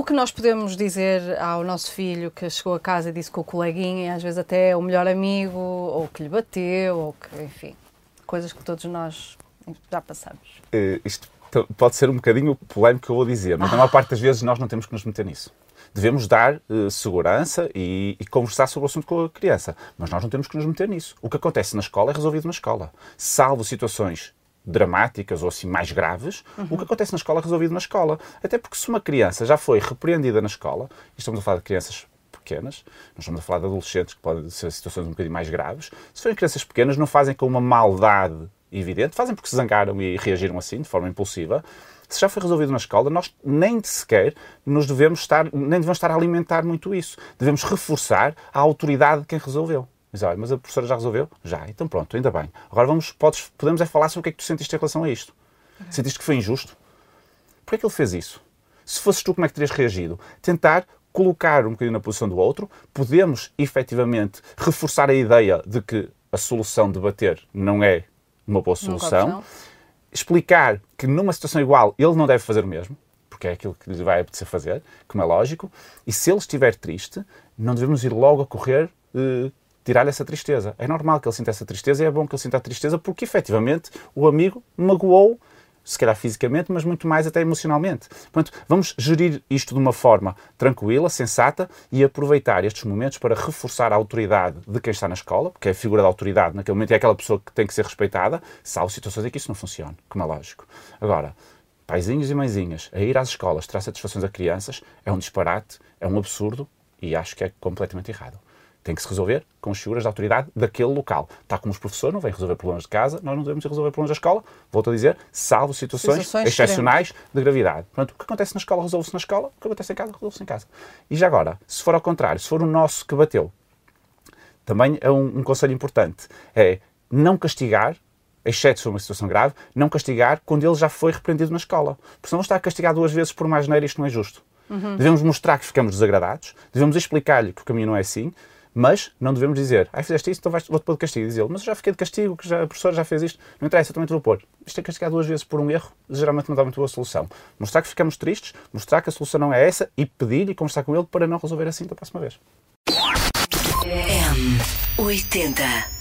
O que nós podemos dizer ao nosso filho que chegou a casa e disse que o coleguinha, às vezes até é o melhor amigo, ou que lhe bateu, ou que, enfim, coisas que todos nós já passamos. Uh, isto pode ser um bocadinho polémico que eu vou dizer, mas ah. na maior parte das vezes nós não temos que nos meter nisso devemos dar uh, segurança e, e, conversar sobre o assunto com a criança. Mas nós não temos que nos meter nisso. O que acontece na escola é resolvido na escola. Salvo situações dramáticas ou assim mais graves, uhum. o que acontece na escola é resolvido na escola. Até porque se uma criança já foi repreendida na escola, e estamos a falar de crianças pequenas, nós estamos a falar de adolescentes que podem ser situações um bocadinho mais graves, se forem crianças pequenas não fazem com uma maldade evidente, fazem porque se zangaram e reagiram assim, de forma impulsiva, se já foi resolvido na escola, nós nem sequer nos devemos estar, nem devemos estar a alimentar muito isso. Devemos reforçar a autoridade de quem resolveu. Diz, olha, mas a professora já resolveu? Já, então pronto, ainda bem. Agora vamos, podes, podemos é falar sobre o que é que tu sentiste em relação a isto. Sentiste que foi injusto? Porquê é que ele fez isso? Se fosses tu, como é que terias reagido? Tentar colocar um bocadinho na posição do outro, podemos efetivamente reforçar a ideia de que a solução de bater não é uma boa solução, explicar que numa situação igual ele não deve fazer o mesmo, porque é aquilo que lhe vai apetecer fazer, como é lógico, e se ele estiver triste, não devemos ir logo a correr uh, tirar essa tristeza. É normal que ele sinta essa tristeza e é bom que ele sinta a tristeza porque efetivamente o amigo magoou, se calhar fisicamente, mas muito mais até emocionalmente. Portanto, vamos gerir isto de uma forma tranquila, sensata e aproveitar estes momentos para reforçar a autoridade de quem está na escola, porque é a figura da autoridade naquele momento é aquela pessoa que tem que ser respeitada, salvo situações em que isso não funciona, como é lógico. Agora, paizinhos e mãezinhas a ir às escolas trazer satisfações a crianças é um disparate, é um absurdo e acho que é completamente errado tem que se resolver com as figuras de autoridade daquele local. Está como os professores não vêm resolver problemas de casa, nós não devemos resolver problemas da escola, volto a dizer, salvo situações, situações excepcionais de gravidade. Portanto, o que acontece na escola resolve-se na escola, o que acontece em casa resolve-se em casa. E já agora, se for ao contrário, se for o nosso que bateu, também é um, um conselho importante, é não castigar exceto se for uma situação grave, não castigar quando ele já foi repreendido na escola. Porque senão está a castigar duas vezes por mais neira, isto não é justo. Uhum. Devemos mostrar que ficamos desagradados, devemos explicar-lhe que o caminho não é assim, mas não devemos dizer, ah, fizeste isto, então vou-te pôr de castigo. Diz ele, mas eu já fiquei de castigo, que já, a professora já fez isto. Não interessa, eu também te vou pôr. Isto é castigar duas vezes por um erro, geralmente não dá muito boa solução. Mostrar que ficamos tristes, mostrar que a solução não é essa e pedir e conversar com ele para não resolver assim da próxima vez. M80